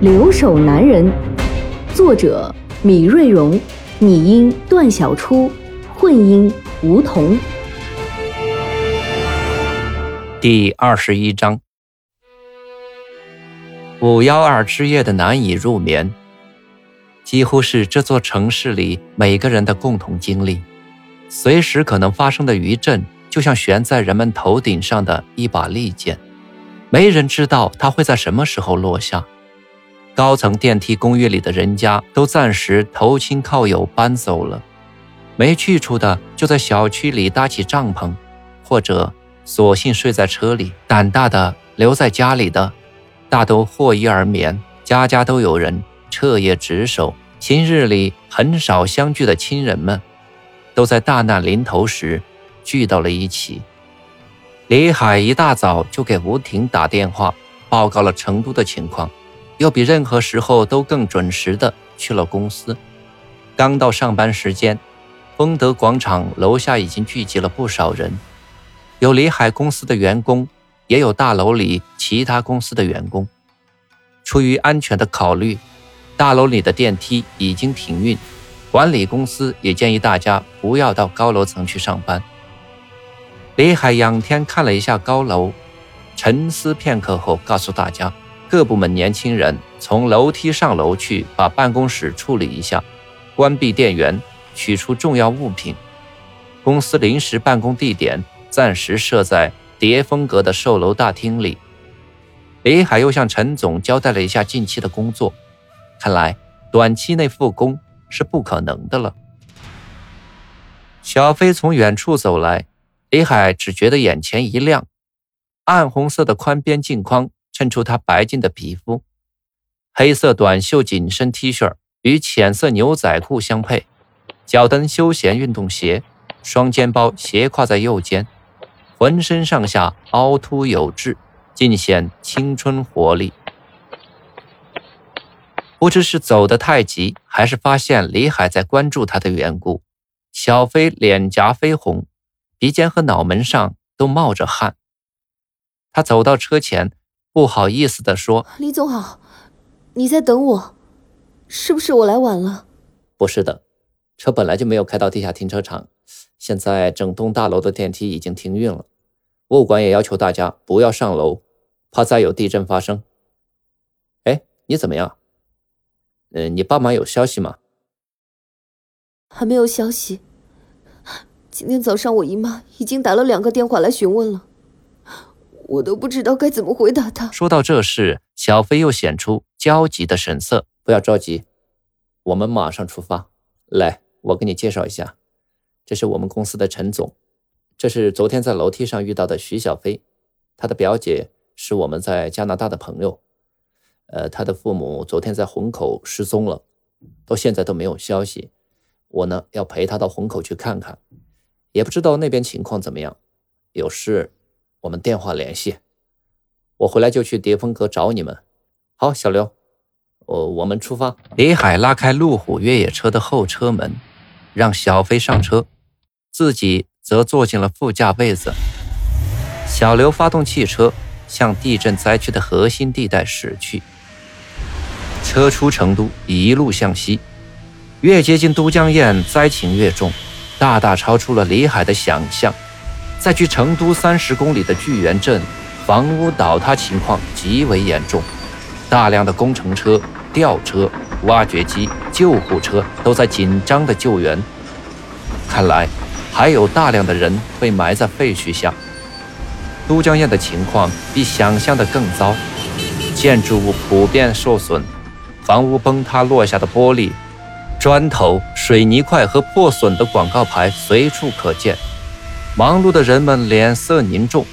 留守男人》，作者米瑞荣，拟音段小初，混音吴桐。第二十一章，五幺二之夜的难以入眠。几乎是这座城市里每个人的共同经历。随时可能发生的余震，就像悬在人们头顶上的一把利剑，没人知道它会在什么时候落下。高层电梯公寓里的人家都暂时投亲靠友搬走了，没去处的就在小区里搭起帐篷，或者索性睡在车里。胆大的留在家里的，大都获衣而眠。家家都有人。彻夜值守，平日里很少相聚的亲人们，都在大难临头时聚到了一起。李海一大早就给吴婷打电话，报告了成都的情况，又比任何时候都更准时的去了公司。刚到上班时间，丰德广场楼下已经聚集了不少人，有李海公司的员工，也有大楼里其他公司的员工。出于安全的考虑。大楼里的电梯已经停运，管理公司也建议大家不要到高楼层去上班。李海仰天看了一下高楼，沉思片刻后告诉大家：各部门年轻人从楼梯上楼去，把办公室处理一下，关闭电源，取出重要物品。公司临时办公地点暂时设在叠风阁的售楼大厅里。李海又向陈总交代了一下近期的工作。看来短期内复工是不可能的了。小飞从远处走来，李海只觉得眼前一亮，暗红色的宽边镜框衬出他白净的皮肤，黑色短袖紧身 T 恤与浅色牛仔裤相配，脚蹬休闲运动鞋，双肩包斜挎在右肩，浑身上下凹凸有致，尽显青春活力。不知是走得太急，还是发现李海在关注他的缘故，小飞脸颊绯红，鼻尖和脑门上都冒着汗。他走到车前，不好意思地说：“李总好，你在等我，是不是我来晚了？”“不是的，车本来就没有开到地下停车场，现在整栋大楼的电梯已经停运了，物管也要求大家不要上楼，怕再有地震发生。”“哎，你怎么样？”嗯，你爸妈有消息吗？还没有消息。今天早上我姨妈已经打了两个电话来询问了，我都不知道该怎么回答他。说到这事，小飞又显出焦急的神色。不要着急，我们马上出发。来，我给你介绍一下，这是我们公司的陈总，这是昨天在楼梯上遇到的徐小飞，他的表姐是我们在加拿大的朋友。呃，他的父母昨天在虹口失踪了，到现在都没有消息。我呢要陪他到虹口去看看，也不知道那边情况怎么样。有事我们电话联系。我回来就去叠峰阁找你们。好，小刘，我我们出发。李海拉开路虎越野车的后车门，让小飞上车，自己则坐进了副驾位子。小刘发动汽车，向地震灾区的核心地带驶去。车出成都，一路向西，越接近都江堰，灾情越重，大大超出了李海的想象。在距成都三十公里的聚源镇，房屋倒塌情况极为严重，大量的工程车、吊车、挖掘机、救护车都在紧张的救援。看来还有大量的人被埋在废墟下。都江堰的情况比想象的更糟，建筑物普遍受损。房屋崩塌落下的玻璃、砖头、水泥块和破损的广告牌随处可见。忙碌的人们脸色凝重，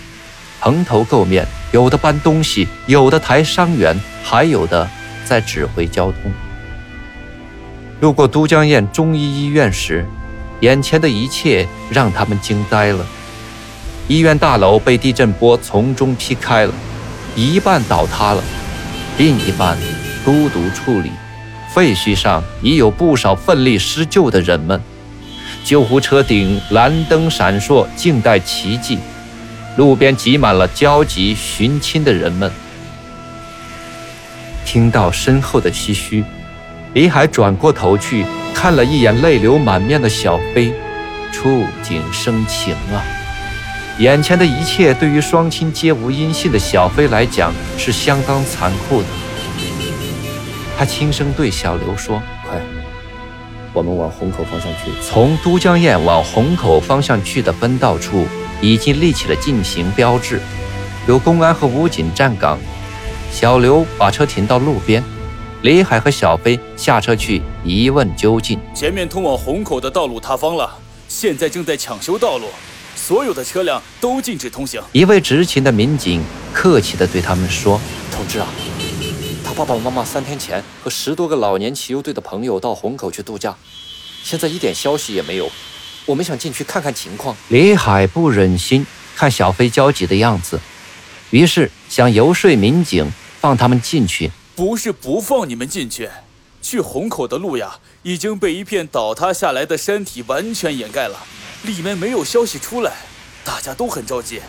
蓬头垢面，有的搬东西，有的抬伤员，还有的在指挥交通。路过都江堰中医医院时，眼前的一切让他们惊呆了。医院大楼被地震波从中劈开了，一半倒塌了，另一半孤独矗立，废墟上已有不少奋力施救的人们。救护车顶蓝灯闪烁，静待奇迹。路边挤满了焦急寻亲的人们。听到身后的唏嘘，李海转过头去看了一眼泪流满面的小飞，触景生情啊！眼前的一切对于双亲皆无音信的小飞来讲是相当残酷的。他轻声对小刘说：“，我们往虹口方向去。”从都江堰往虹口方向去的分道处已经立起了禁行标志，有公安和武警站岗。小刘把车停到路边，李海和小飞下车去一问究竟。前面通往虹口的道路塌方了，现在正在抢修道路。所有的车辆都禁止通行。一位执勤的民警客气地对他们说：“同志啊，他爸爸妈妈三天前和十多个老年骑游队的朋友到虹口去度假，现在一点消息也没有。我们想进去看看情况。”李海不忍心看小飞焦急的样子，于是想游说民警放他们进去。不是不放你们进去，去虹口的路呀，已经被一片倒塌下来的山体完全掩盖了。里面没有消息出来，大家都很着急。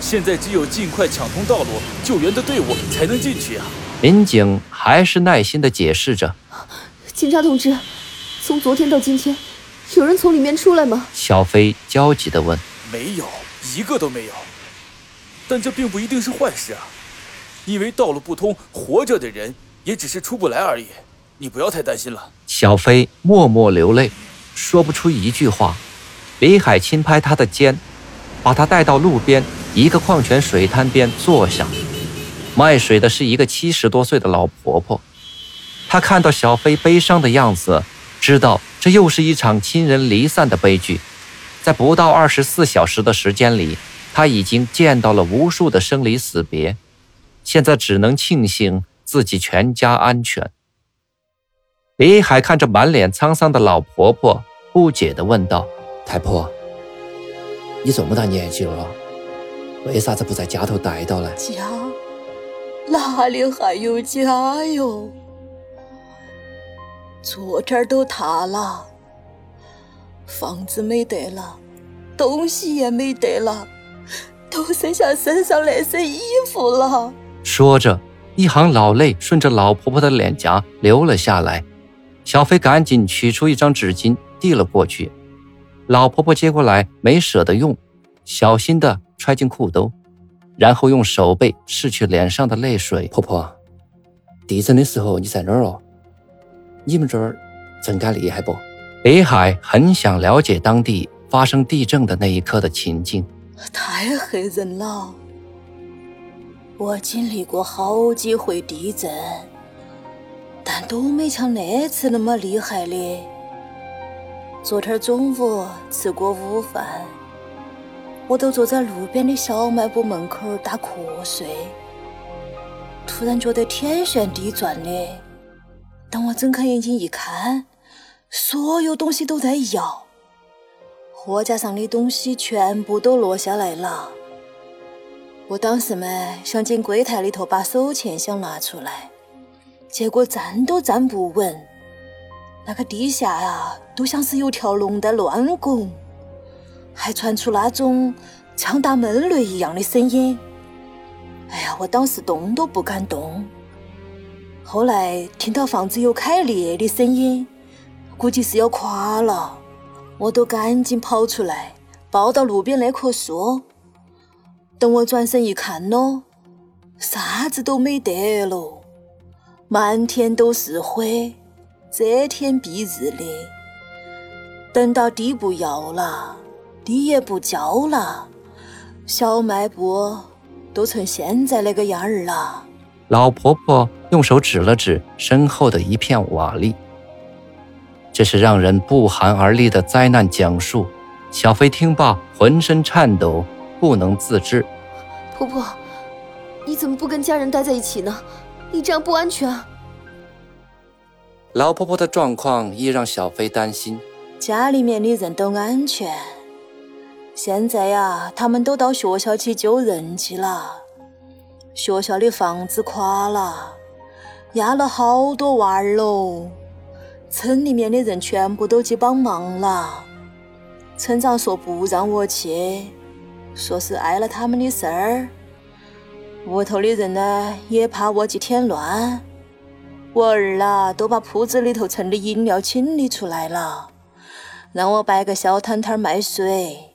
现在只有尽快抢通道路，救援的队伍才能进去啊！民警还是耐心地解释着：“警察同志，从昨天到今天，有人从里面出来吗？”小飞焦急地问：“没有，一个都没有。但这并不一定是坏事啊，因为道路不通，活着的人也只是出不来而已。你不要太担心了。”小飞默默流泪，说不出一句话。李海轻拍他的肩，把他带到路边一个矿泉水滩边坐下。卖水的是一个七十多岁的老婆婆。她看到小飞悲伤的样子，知道这又是一场亲人离散的悲剧。在不到二十四小时的时间里，她已经见到了无数的生离死别，现在只能庆幸自己全家安全。李海看着满脸沧桑的老婆婆，不解地问道。太婆，你这么大年纪了，为啥子不在家头待到呢？家哪里还有家哟？昨天都塌了，房子没得了，东西也没得了，都剩下身上那身衣服了。说着，一行老泪顺着老婆婆的脸颊流了下来。小飞赶紧取出一张纸巾递了过去。老婆婆接过来，没舍得用，小心地揣进裤兜，然后用手背拭去脸上的泪水。婆婆，地震的时候你在哪儿哦？你们这儿震感厉害不？北海很想了解当地发生地震的那一刻的情境。太吓人了！我经历过好几回地震，但都没像那次那么厉害的。昨天中午吃过午饭，我都坐在路边的小卖部门口打瞌睡，突然觉得天旋地转的。当我睁开眼睛一看，所有东西都在摇，货架上的东西全部都落下来了。我当时嘛想进柜台里头把手钱箱拿出来，结果站都站不稳。那个地下啊，都像是有条龙在乱拱，还传出那种枪打闷雷一样的声音。哎呀，我当时动都不敢动。后来听到房子有开裂的声音，估计是要垮了，我都赶紧跑出来，抱到路边那棵树。等我转身一看喽，啥子都没得了，满天都是灰。遮天蔽日的，等到地不要了，地也不交了，小卖部都成现在那个样儿了。老婆婆用手指了指身后的一片瓦砾，这是让人不寒而栗的灾难讲述。小飞听罢，浑身颤抖，不能自制。婆婆，你怎么不跟家人待在一起呢？你这样不安全啊！老婆婆的状况亦让小飞担心。家里面的人都安全，现在呀，他们都到学校去救人去了。学校的房子垮了，压了好多娃儿喽。村里面的人全部都去帮忙了。村长说不让我去，说是碍了他们的事儿。屋头的人呢，也怕我去添乱。我儿啊，都把铺子里头盛的饮料清理出来了，让我摆个小摊摊卖水。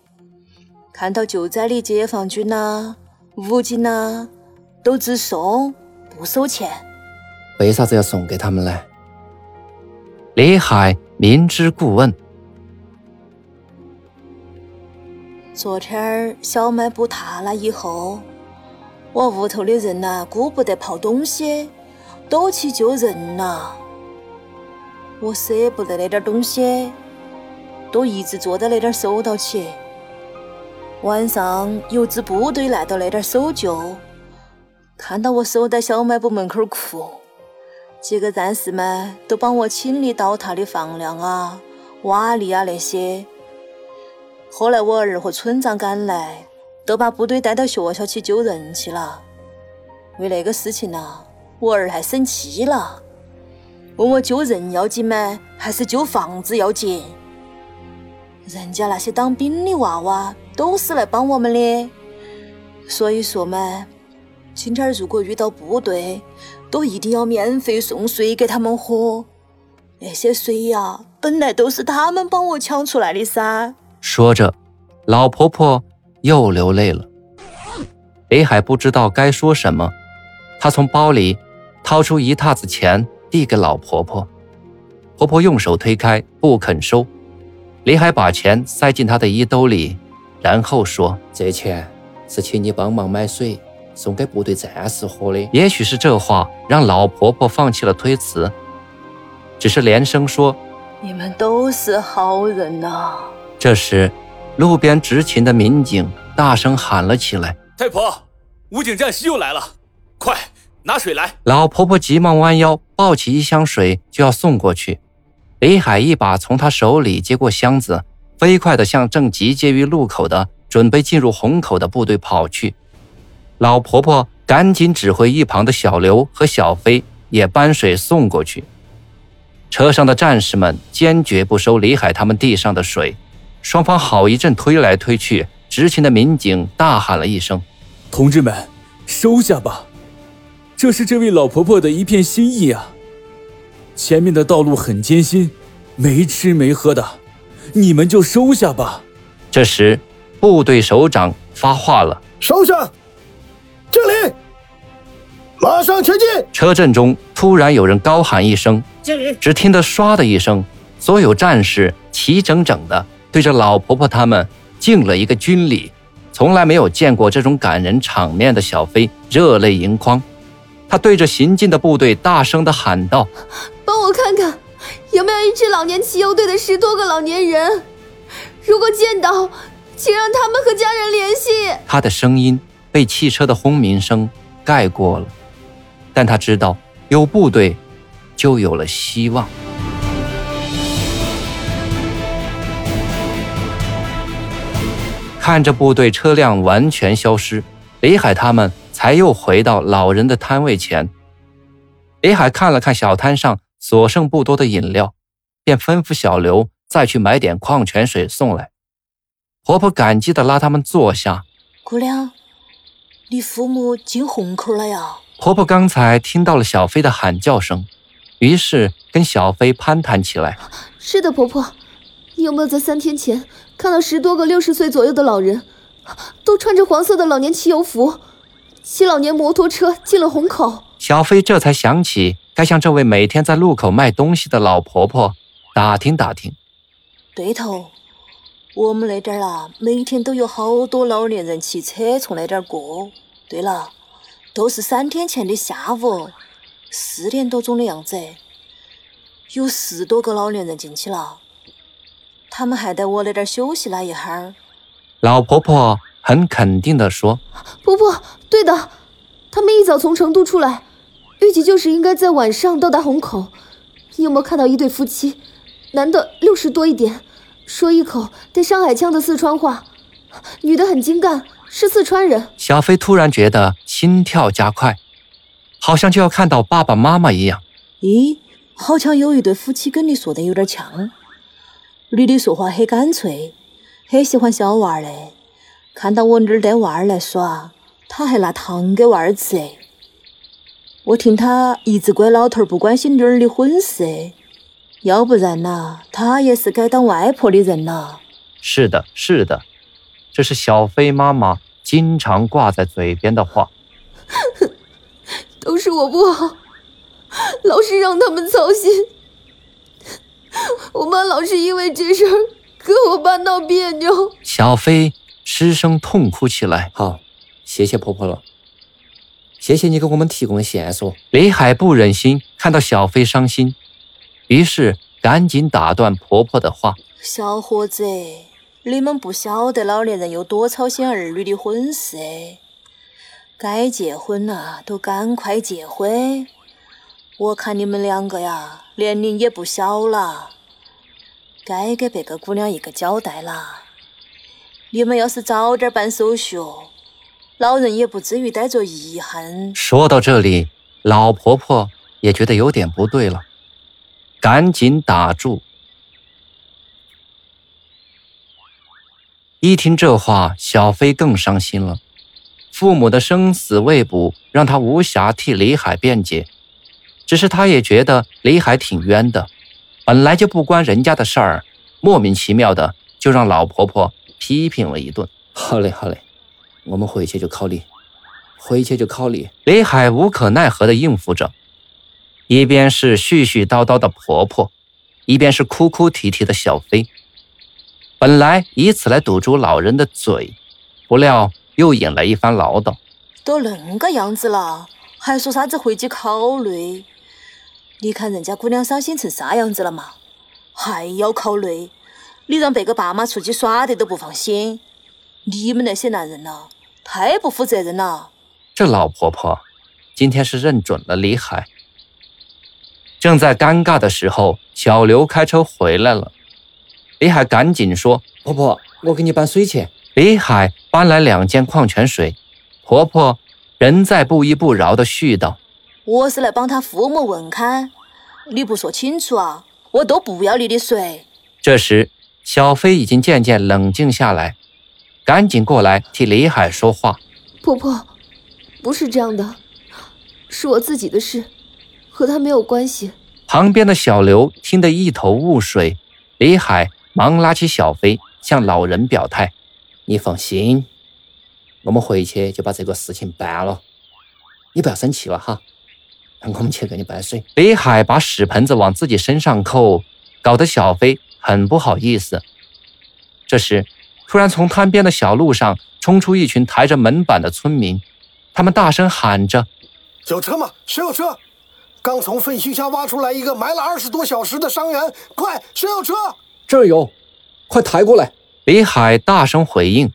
看到救灾的解放军呐、武警呐，都只送不收钱。为啥子要送给他们呢？李海明知故问。昨天儿小卖部塌了以后，我屋头的人呐，顾不得泡东西。都去救人了，我舍不得那点东西，都一直坐在那点收到起。晚上有支部队来到那点搜救，看到我守在小卖部门口哭，几个战士们都帮我清理倒塌的房梁啊、瓦砾啊那些。后来我儿和村长赶来，都把部队带到学校去救人去了。为那个事情呢？我儿还生气了，问我救人要紧吗？还是救房子要紧？人家那些当兵的娃娃都是来帮我们的，所以说嘛，今天如果遇到部队，都一定要免费送水给他们喝。那些水呀，本来都是他们帮我抢出来的噻。说着，老婆婆又流泪了。北海不知道该说什么，他从包里。掏出一沓子钱递给老婆婆，婆婆用手推开，不肯收。李海把钱塞进他的衣兜里，然后说：“这钱是请你帮忙买水，送给部队战士喝的。”也许是这话让老婆婆放弃了推辞，只是连声说：“你们都是好人呐。”这时，路边执勤的民警大声喊了起来：“太婆，武警战士又来了，快！”拿水来！老婆婆急忙弯腰抱起一箱水就要送过去，李海一把从他手里接过箱子，飞快地向正集结于路口的准备进入虹口的部队跑去。老婆婆赶紧指挥一旁的小刘和小飞也搬水送过去。车上的战士们坚决不收李海他们地上的水，双方好一阵推来推去，执勤的民警大喊了一声：“同志们，收下吧！”这是这位老婆婆的一片心意啊！前面的道路很艰辛，没吃没喝的，你们就收下吧。这时，部队首长发话了：“收下，敬礼，马上前进！”车阵中突然有人高喊一声：“敬礼！”只听得唰的一声，所有战士齐整整的对着老婆婆他们敬了一个军礼。从来没有见过这种感人场面的小飞热泪盈眶。他对着行进的部队大声的喊道：“帮我看看，有没有一支老年骑游队的十多个老年人？如果见到，请让他们和家人联系。”他的声音被汽车的轰鸣声盖过了，但他知道有部队，就有了希望。看着部队车辆完全消失，李海他们。才又回到老人的摊位前，李海看了看小摊上所剩不多的饮料，便吩咐小刘再去买点矿泉水送来。婆婆感激地拉他们坐下。姑娘，你父母进虹口了呀？婆婆刚才听到了小飞的喊叫声，于是跟小飞攀谈起来。是的，婆婆，你有没有在三天前看到十多个六十岁左右的老人，都穿着黄色的老年汽油服？骑老年摩托车进了虹口，小飞这才想起该向这位每天在路口卖东西的老婆婆打听打听。对头，我们那点儿啊，每天都有好多老年人骑车从那点儿过。对了，都是三天前的下午四点多钟的样子，有十多个老年人进去了，他们还在我那点儿休息了一会儿。老婆婆。很肯定地说：“婆婆，对的，他们一早从成都出来，预计就是应该在晚上到达虹口，你有没有看到一对夫妻？男的六十多一点，说一口带上海腔的四川话，女的很精干，是四川人。小飞突然觉得心跳加快，好像就要看到爸爸妈妈一样。咦，好像有一对夫妻跟你说的有点像。女的说话很干脆，很喜欢小娃儿的。看到我女儿带娃儿来耍，他还拿糖给娃儿吃。我听他一直怪老头儿不关心女儿的婚事，要不然呐，他也是该当外婆的人呐。是的，是的，这是小飞妈妈经常挂在嘴边的话。都是我不好，老是让他们操心。我妈老是因为这事儿跟我爸闹别扭。小飞失声痛哭起来。好，谢谢婆婆了。谢谢你给我们提供的线索。李海不忍心看到小飞伤心，于是赶紧打断婆婆的话：“小伙子，你们不晓得老年人有多操心儿女的婚事，该结婚了都赶快结婚。我看你们两个呀，年龄也不小了，该给别个姑娘一个交代了。你们要是早点办手续。”老人也不至于带着遗憾。说到这里，老婆婆也觉得有点不对了，赶紧打住。一听这话，小飞更伤心了。父母的生死未卜，让他无暇替李海辩解。只是他也觉得李海挺冤的，本来就不关人家的事儿，莫名其妙的就让老婆婆批评了一顿。好嘞，好嘞。我们回去就考虑，回去就考虑。李海无可奈何地应付着，一边是絮絮叨叨的婆婆，一边是哭哭啼啼的小飞。本来以此来堵住老人的嘴，不料又引来一番唠叨。都恁个样子了，还说啥子回去考虑？你看人家姑娘伤心成啥样子了嘛？还要考虑？你让别个爸妈出去耍的都不放心。你们那些男人呐，太不负责任了！这老婆婆今天是认准了李海。正在尴尬的时候，小刘开车回来了。李海赶紧说：“婆婆，我给你搬水去。”李海搬来两件矿泉水，婆婆仍在不依不饶地絮叨：“我是来帮他父母问看，你不说清楚啊，我都不要你的水。”这时，小飞已经渐渐冷静下来。赶紧过来替李海说话，婆婆，不是这样的，是我自己的事，和他没有关系。旁边的小刘听得一头雾水，李海忙拉起小飞向老人表态：“你放心，我们回去就把这个事情办了，你不要生气了哈。让我们去给你搬水。”李海把屎盆子往自己身上扣，搞得小飞很不好意思。这时。突然，从滩边的小路上冲出一群抬着门板的村民，他们大声喊着：“有车吗？谁有车？刚从废墟下挖出来一个埋了二十多小时的伤员，快，谁有车？这儿有，快抬过来！”李海大声回应，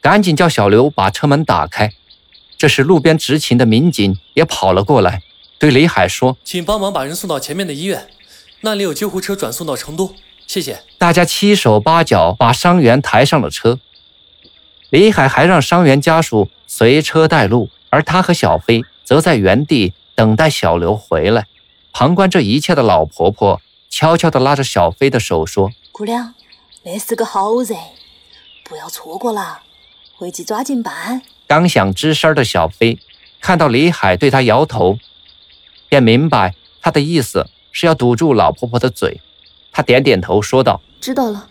赶紧叫小刘把车门打开。这时，路边执勤的民警也跑了过来，对李海说：“请帮忙把人送到前面的医院，那里有救护车转送到成都。”谢谢大家七手八脚把伤员抬上了车。李海还让伤员家属随车带路，而他和小飞则在原地等待小刘回来。旁观这一切的老婆婆悄悄地拉着小飞的手说：“姑娘，那是个好人，不要错过了，回去抓紧办。”刚想吱声的小飞看到李海对他摇头，便明白他的意思是要堵住老婆婆的嘴。他点点头，说道：“知道了，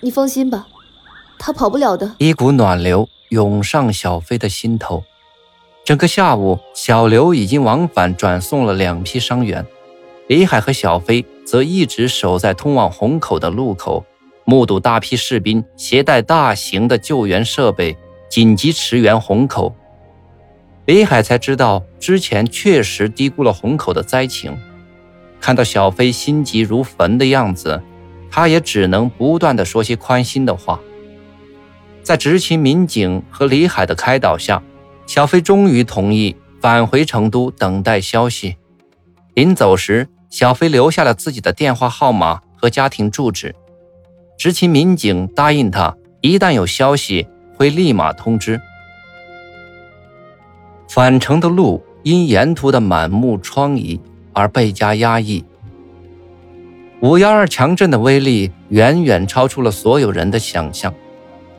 你放心吧，他跑不了的。”一股暖流涌上小飞的心头。整个下午，小刘已经往返转送了两批伤员，李海和小飞则一直守在通往虹口的路口，目睹大批士兵携带大型的救援设备紧急驰援虹口。李海才知道，之前确实低估了虹口的灾情。看到小飞心急如焚的样子，他也只能不断的说些宽心的话。在执勤民警和李海的开导下，小飞终于同意返回成都等待消息。临走时，小飞留下了自己的电话号码和家庭住址。执勤民警答应他，一旦有消息会立马通知。返程的路因沿途的满目疮痍而倍加压抑。五幺二强震的威力远远超出了所有人的想象，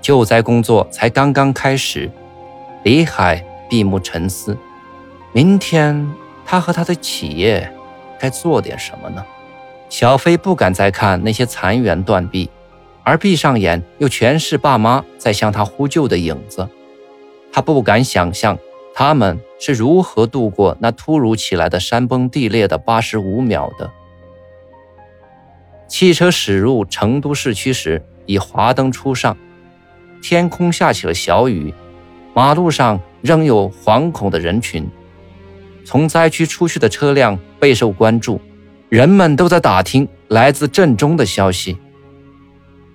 救灾工作才刚刚开始。李海闭目沉思，明天他和他的企业该做点什么呢？小飞不敢再看那些残垣断壁。而闭上眼，又全是爸妈在向他呼救的影子。他不敢想象他们是如何度过那突如其来的山崩地裂的八十五秒的。汽车驶入成都市区时，已华灯初上，天空下起了小雨，马路上仍有惶恐的人群。从灾区出去的车辆备受关注，人们都在打听来自震中的消息。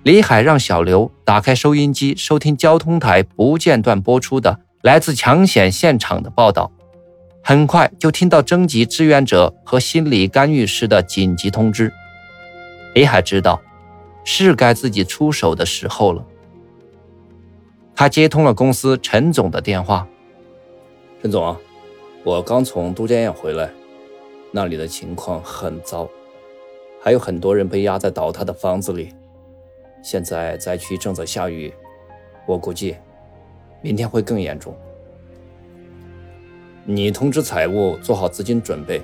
李海让小刘打开收音机，收听交通台不间断播出的来自抢险现场的报道。很快就听到征集志愿者和心理干预师的紧急通知。李海知道，是该自己出手的时候了。他接通了公司陈总的电话：“陈总，我刚从都江堰回来，那里的情况很糟，还有很多人被压在倒塌的房子里。”现在灾区正在下雨，我估计明天会更严重。你通知财务做好资金准备，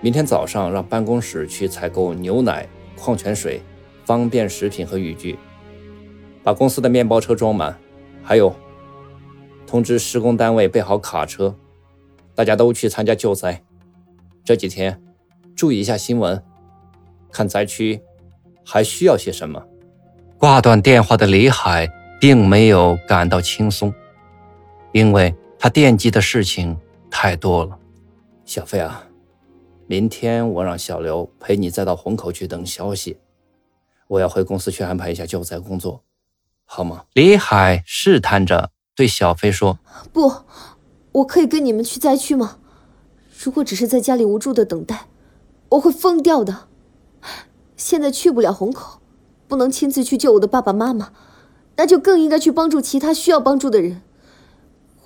明天早上让办公室去采购牛奶、矿泉水、方便食品和雨具，把公司的面包车装满。还有，通知施工单位备好卡车，大家都去参加救灾。这几天注意一下新闻，看灾区还需要些什么。挂断电话的李海并没有感到轻松，因为他惦记的事情太多了。小飞啊，明天我让小刘陪你再到虹口去等消息。我要回公司去安排一下救灾工作，好吗？李海试探着对小飞说：“不，我可以跟你们去灾区吗？如果只是在家里无助的等待，我会疯掉的。现在去不了虹口。”不能亲自去救我的爸爸妈妈，那就更应该去帮助其他需要帮助的人。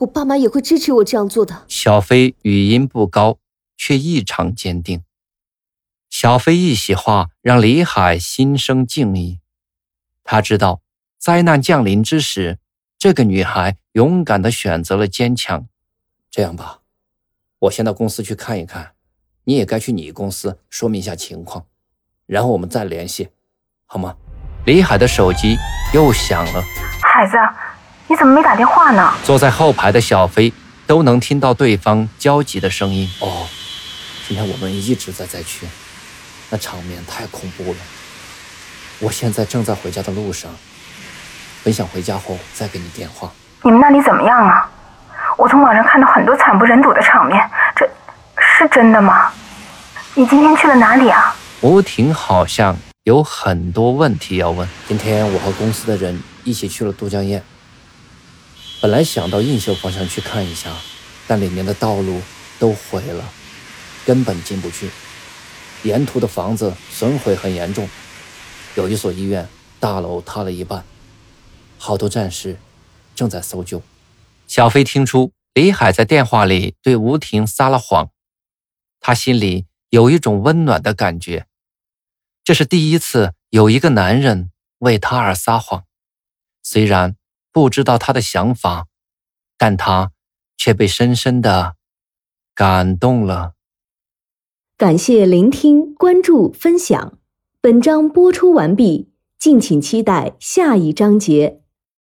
我爸妈也会支持我这样做的。小飞语音不高，却异常坚定。小飞一席话让李海心生敬意。他知道，灾难降临之时，这个女孩勇敢地选择了坚强。这样吧，我先到公司去看一看，你也该去你公司说明一下情况，然后我们再联系，好吗？李海的手机又响了。孩子，你怎么没打电话呢？坐在后排的小飞都能听到对方焦急的声音。哦，今天我们一直在灾区，那场面太恐怖了。我现在正在回家的路上，本想回家后再给你电话。你们那里怎么样啊？我从网上看到很多惨不忍睹的场面，这是真的吗？你今天去了哪里啊？吴婷好像。有很多问题要问。今天我和公司的人一起去了都江堰，本来想到映秀方向去看一下，但里面的道路都毁了，根本进不去。沿途的房子损毁很严重，有一所医院大楼塌了一半，好多战士正在搜救。小飞听出李海在电话里对吴婷撒了谎，他心里有一种温暖的感觉。这是第一次有一个男人为他而撒谎，虽然不知道他的想法，但他却被深深的感动了。感谢聆听、关注、分享，本章播出完毕，敬请期待下一章节。